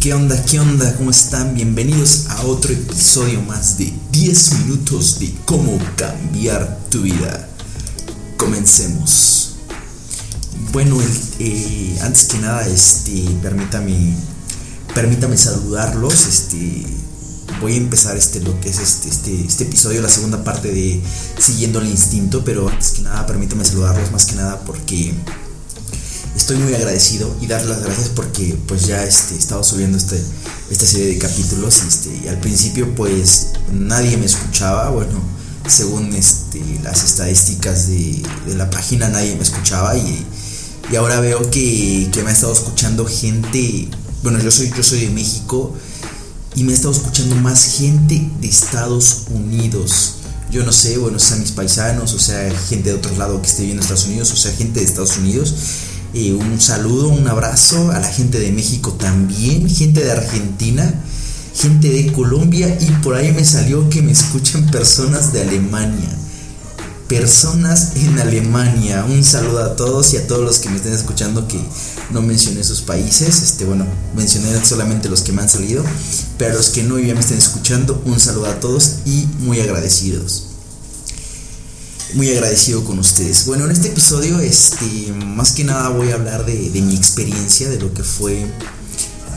¿Qué onda? ¿Qué onda? ¿Cómo están? Bienvenidos a otro episodio más de 10 minutos de cómo cambiar tu vida. Comencemos. Bueno, eh, antes que nada, este, permítame, permítame saludarlos. Este, voy a empezar este, lo que es este, este, este episodio, la segunda parte de Siguiendo el Instinto, pero antes que nada, permítame saludarlos más que nada porque estoy muy agradecido y dar las gracias porque pues ya este, he estado subiendo este, esta serie de capítulos este, y al principio pues nadie me escuchaba, bueno, según este, las estadísticas de, la página nadie me escuchaba y, y ahora veo que, que, me ha estado escuchando gente, bueno, yo soy, yo soy de México y me ha estado escuchando más gente de Estados Unidos. Yo no sé, bueno, sea mis paisanos, o sea, gente de otro lado que esté viendo Estados Unidos, o sea, gente de Estados Unidos un saludo, un abrazo a la gente de México también, gente de Argentina, gente de Colombia y por ahí me salió que me escuchan personas de Alemania. Personas en Alemania. Un saludo a todos y a todos los que me estén escuchando que no mencioné sus países. Este, bueno, mencioné solamente los que me han salido. Pero los que no ya me estén escuchando, un saludo a todos y muy agradecidos muy agradecido con ustedes. Bueno, en este episodio, este, más que nada voy a hablar de, mi experiencia, de lo que fue,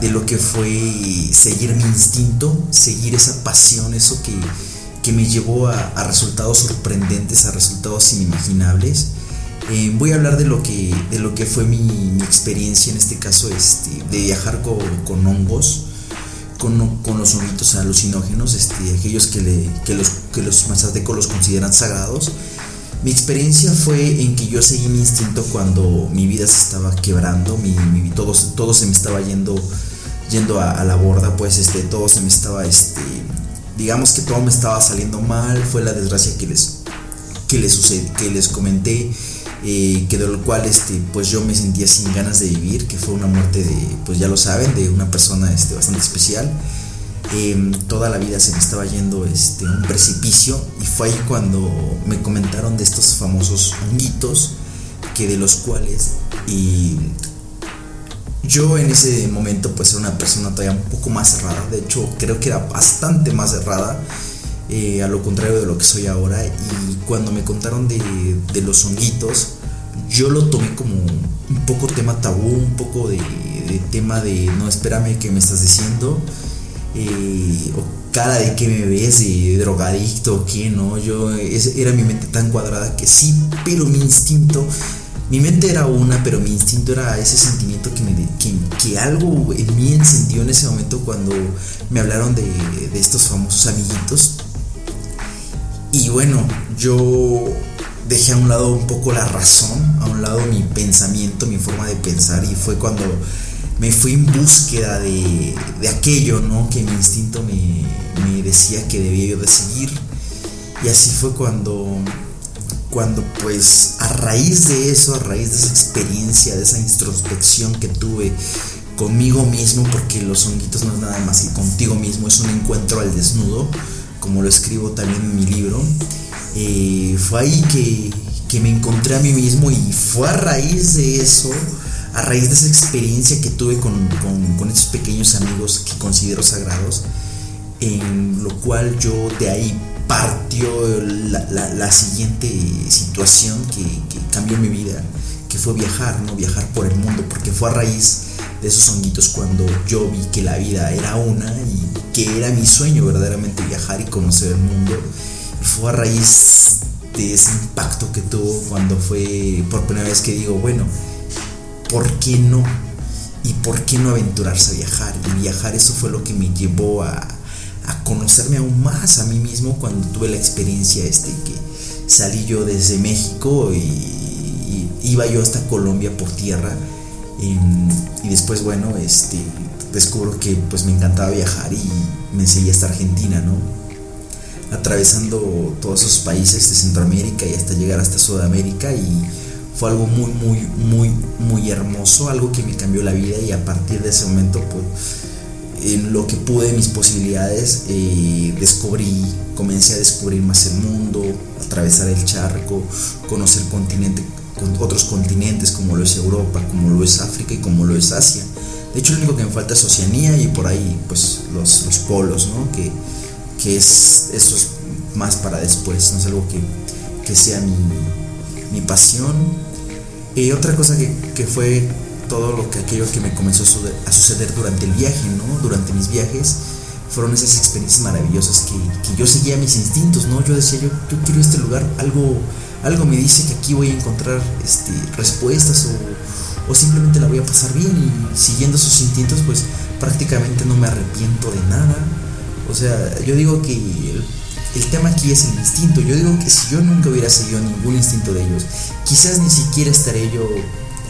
de lo que fue seguir mi instinto, seguir esa pasión, eso que, me llevó a, resultados sorprendentes, a resultados inimaginables. Eh, voy a hablar de lo que, de lo que fue mi, experiencia, en este caso, este, de viajar con, hongos. Con, con, los honguitos alucinógenos, este, aquellos que, le, que los, que los mazatecos los consideran sagrados, mi experiencia fue en que yo seguí mi instinto cuando mi vida se estaba quebrando, mi, todo, todo, se me estaba yendo, yendo a, la borda, pues este, todo se me estaba, este, digamos que todo me estaba saliendo mal, fue la desgracia que les, que les, que les comenté, eh, que de lo cual este, pues yo me sentía sin ganas de vivir, que fue una muerte de, pues ya lo saben, de una persona este, bastante especial. Em, toda la vida se me estaba yendo este, un precipicio y fue ahí cuando me comentaron de estos famosos honguitos que de los cuales y yo en ese momento pues era una persona todavía un poco más cerrada, de hecho creo que era bastante más cerrada eh, a lo contrario de lo que soy ahora y cuando me contaron de, de los honguitos yo lo tomé como un poco tema tabú, un poco de, tema de no espérame que me estás diciendo eh, o cara de que me ves, de drogadicto o qué, ¿no? Yo, era mi mente tan cuadrada que sí, pero mi instinto, mi mente era una, pero mi instinto era ese sentimiento que, me, que, algo en mí encendió en ese momento cuando me hablaron de, de estos famosos amiguitos. Y bueno, yo dejé a un lado un poco la razón, a un lado mi pensamiento, mi forma de pensar, y fue cuando me fui en búsqueda de, aquello, ¿no? Que mi instinto me, decía que debía yo de seguir. Y así fue cuando, cuando pues a raíz de eso, a raíz de esa experiencia, de esa introspección que tuve conmigo mismo, porque los honguitos no es nada más que contigo mismo, es un encuentro al desnudo, como lo escribo también en mi libro, eh, fue ahí que, que me encontré a mí mismo y fue a raíz de eso a raíz de esa experiencia que tuve con, con, estos pequeños amigos que considero sagrados, en lo cual yo de ahí partió la, siguiente situación que, cambió mi vida, que fue viajar, ¿no? Viajar por el mundo, porque fue a raíz de esos honguitos cuando yo vi que la vida era una y que era mi sueño verdaderamente viajar y conocer el mundo. Y fue a raíz de ese impacto que tuvo cuando fue por primera vez que digo, bueno, ¿por qué no? ¿Y por qué no aventurarse a viajar? Y viajar eso fue lo que me llevó a, conocerme aún más a mí mismo cuando tuve la experiencia este que salí yo desde México y, iba yo hasta Colombia por tierra y, después bueno este descubro que pues me encantaba viajar y me seguí hasta Argentina no atravesando todos esos países de Centroamérica y hasta llegar hasta Sudamérica y fue algo muy, muy, muy, muy hermoso, algo que me cambió la vida y a partir de ese momento, pues, en lo que pude, mis posibilidades, eh, descubrí, comencé a descubrir más el mundo, atravesar el charco, conocer continente, otros continentes como lo es Europa, como lo es África y como lo es Asia. De hecho, lo único que me falta es Oceanía y por ahí, pues, los, los polos, ¿no? Que, que es, eso es más para después, no es algo que, que sea mi, mi pasión. Y otra cosa que, que, fue todo lo que aquello que me comenzó a suceder durante el viaje, ¿no? Durante mis viajes, fueron esas experiencias maravillosas que, que yo seguía mis instintos, ¿no? Yo decía, yo, yo quiero este lugar, algo, algo me dice que aquí voy a encontrar este, respuestas o, o simplemente la voy a pasar bien y siguiendo esos instintos, pues prácticamente no me arrepiento de nada. O sea, yo digo que el, tema aquí es el instinto. Yo digo que si yo nunca hubiera seguido ningún instinto de ellos, quizás ni siquiera estaré yo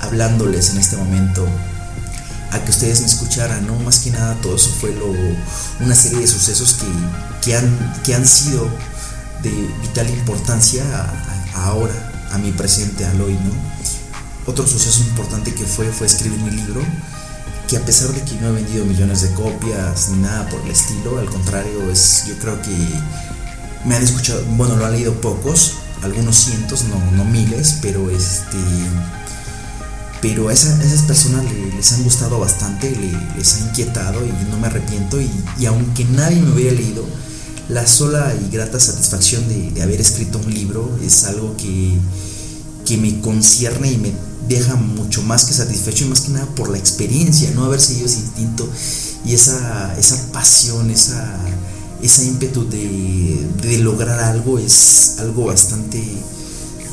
hablándoles en este momento a que ustedes me escucharan, ¿no? Más que nada todo eso fue lo, una serie de sucesos que, que, han, que han sido de vital importancia ahora, a mi presente, al hoy, ¿no? Otro suceso importante que fue fue escribir mi libro, que a pesar de que no he vendido millones de copias ni nada por el estilo, al contrario, es yo creo que me han escuchado, bueno, lo han leído pocos, algunos cientos, no, no miles, pero este pero a, esas personas les han gustado bastante, les, ha inquietado y no me arrepiento. Y, aunque nadie me hubiera leído, la sola y grata satisfacción de, haber escrito un libro es algo que, que, me concierne y me deja mucho más que satisfecho y más que nada por la experiencia, no haber seguido ese instinto y esa, esa pasión, esa, esa ímpetu de, de lograr algo es algo bastante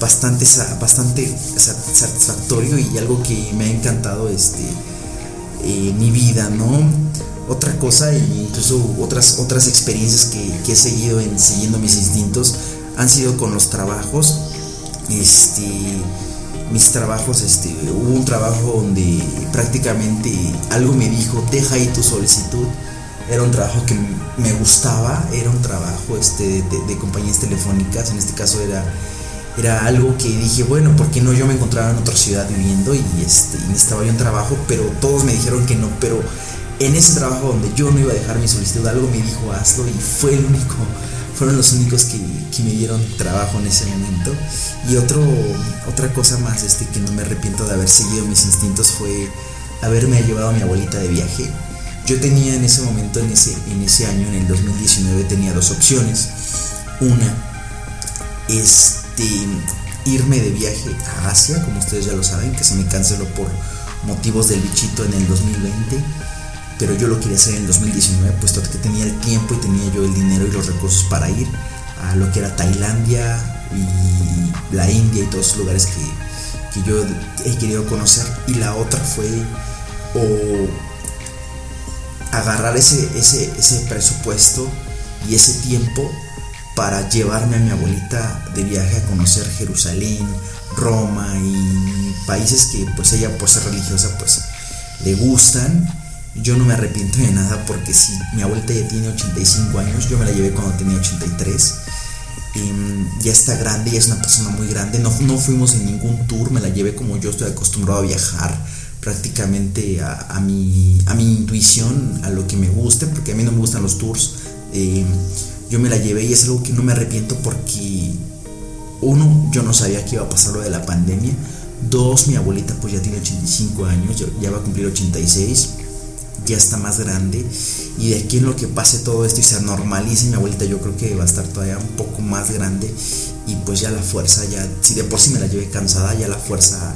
bastante, bastante satisfactorio y algo que me ha encantado este, eh, mi vida, ¿no? Otra cosa, e incluso otras, otras experiencias que, he seguido en siguiendo mis instintos han sido con los trabajos. Este, mis trabajos, este, hubo un trabajo donde prácticamente algo me dijo, deja ahí tu solicitud. Era un trabajo que me gustaba, era un trabajo este, de, compañías telefónicas, en este caso era era algo que dije, bueno, ¿por qué no yo me encontraba en otra ciudad viviendo y, este, necesitaba yo un trabajo? Pero todos me dijeron que no, pero en ese trabajo donde yo no iba a dejar mi solicitud, algo me dijo, hazlo y fue el único, fueron los únicos que, que me dieron trabajo en ese momento. Y otro, otra cosa más este, que no me arrepiento de haber seguido mis instintos fue haberme llevado a mi abuelita de viaje. Yo tenía en ese momento, en ese, en ese año, en el 2019, tenía dos opciones. Una es irme de viaje a Asia, como ustedes ya lo saben, que se me canceló por motivos del bichito en el 2020, pero yo lo quería hacer en el 2019, puesto que tenía el tiempo y tenía yo el dinero y los recursos para ir a lo que era Tailandia y la India y todos los lugares que, que yo he querido conocer. Y la otra fue o agarrar ese, ese, ese presupuesto y ese tiempo para llevarme a mi abuelita de viaje a conocer Jerusalén, Roma y países que pues ella por ser religiosa pues le gustan. Yo no me arrepiento de nada porque si mi abuelita ya tiene 85 años, yo me la llevé cuando tenía 83. Y ya está grande, ya es una persona muy grande. No, no fuimos en ningún tour, me la llevé como yo estoy acostumbrado a viajar prácticamente a, mi, a mi intuición, a lo que me guste, porque a mí no me gustan los tours. Eh, yo me la llevé y es algo que no me arrepiento porque uno, yo no sabía que iba a pasar lo de la pandemia. Dos, mi abuelita pues ya tiene 85 años, ya, va a cumplir 86, ya está más grande. Y de aquí en lo que pase todo esto y se normalice, mi abuelita yo creo que va a estar todavía un poco más grande. Y pues ya la fuerza, ya, si de por sí me la llevé cansada, ya la fuerza,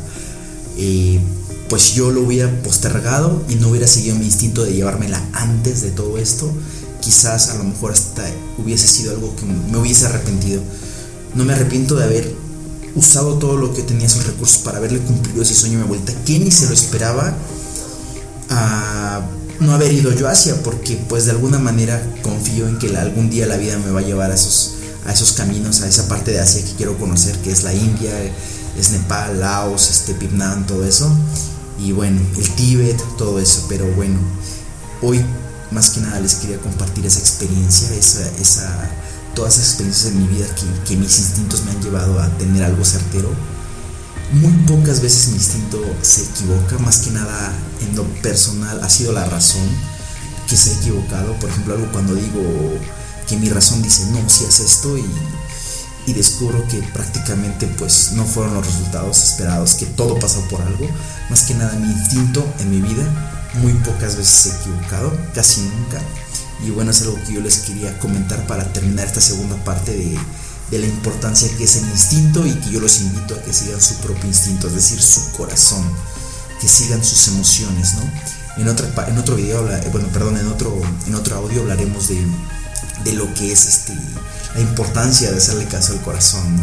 eh, pues yo lo hubiera postergado y no hubiera seguido mi instinto de llevármela antes de todo esto quizás a lo mejor hasta hubiese sido algo que me hubiese arrepentido. No me arrepiento de haber usado todo lo que tenía esos recursos para haberle cumplido ese sueño a mi vuelta, que ni se lo esperaba a no haber ido yo hacia, porque pues de alguna manera confío en que algún día la vida me va a llevar a esos, a esos caminos, a esa parte de Asia que quiero conocer, que es la India, es Nepal, Laos, este, Vietnam, todo eso. Y bueno, el Tíbet, todo eso, pero bueno, hoy más que nada les quería compartir esa experiencia, esa, esa, todas esas experiencias en mi vida que, que mis instintos me han llevado a tener algo certero. Muy pocas veces mi instinto se equivoca, más que nada en lo personal ha sido la razón que se ha equivocado. Por ejemplo, algo cuando digo que mi razón dice no, si haces esto y, descubro que prácticamente pues no fueron los resultados esperados, que todo pasó por algo. Más que nada mi instinto en mi vida muy pocas veces he equivocado, casi nunca. Y bueno, es algo que yo les quería comentar para terminar esta segunda parte de, de la importancia que es el instinto y que yo los invito a que sigan su propio instinto, es decir, su corazón, que sigan sus emociones, ¿no? En, otra, en otro video, bueno, perdón, en otro, en otro audio hablaremos de, de lo que es este, la importancia de hacerle caso al corazón, ¿no?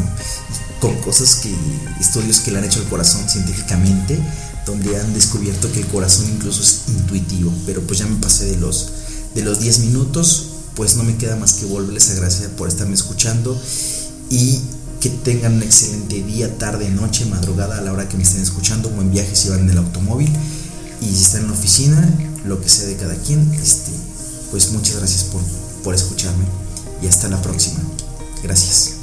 con cosas que, estudios que le han hecho al corazón científicamente, donde han descubierto que el corazón incluso es intuitivo, pero pues ya me pasé de los, de los 10 minutos, pues no me queda más que volverles a agradecer por estarme escuchando y que tengan un excelente día, tarde, noche, madrugada a la hora que me estén escuchando, buen viaje si van en el automóvil y si están en la oficina, lo que sea de cada quien, este, pues muchas gracias por, por escucharme y hasta la próxima. Gracias.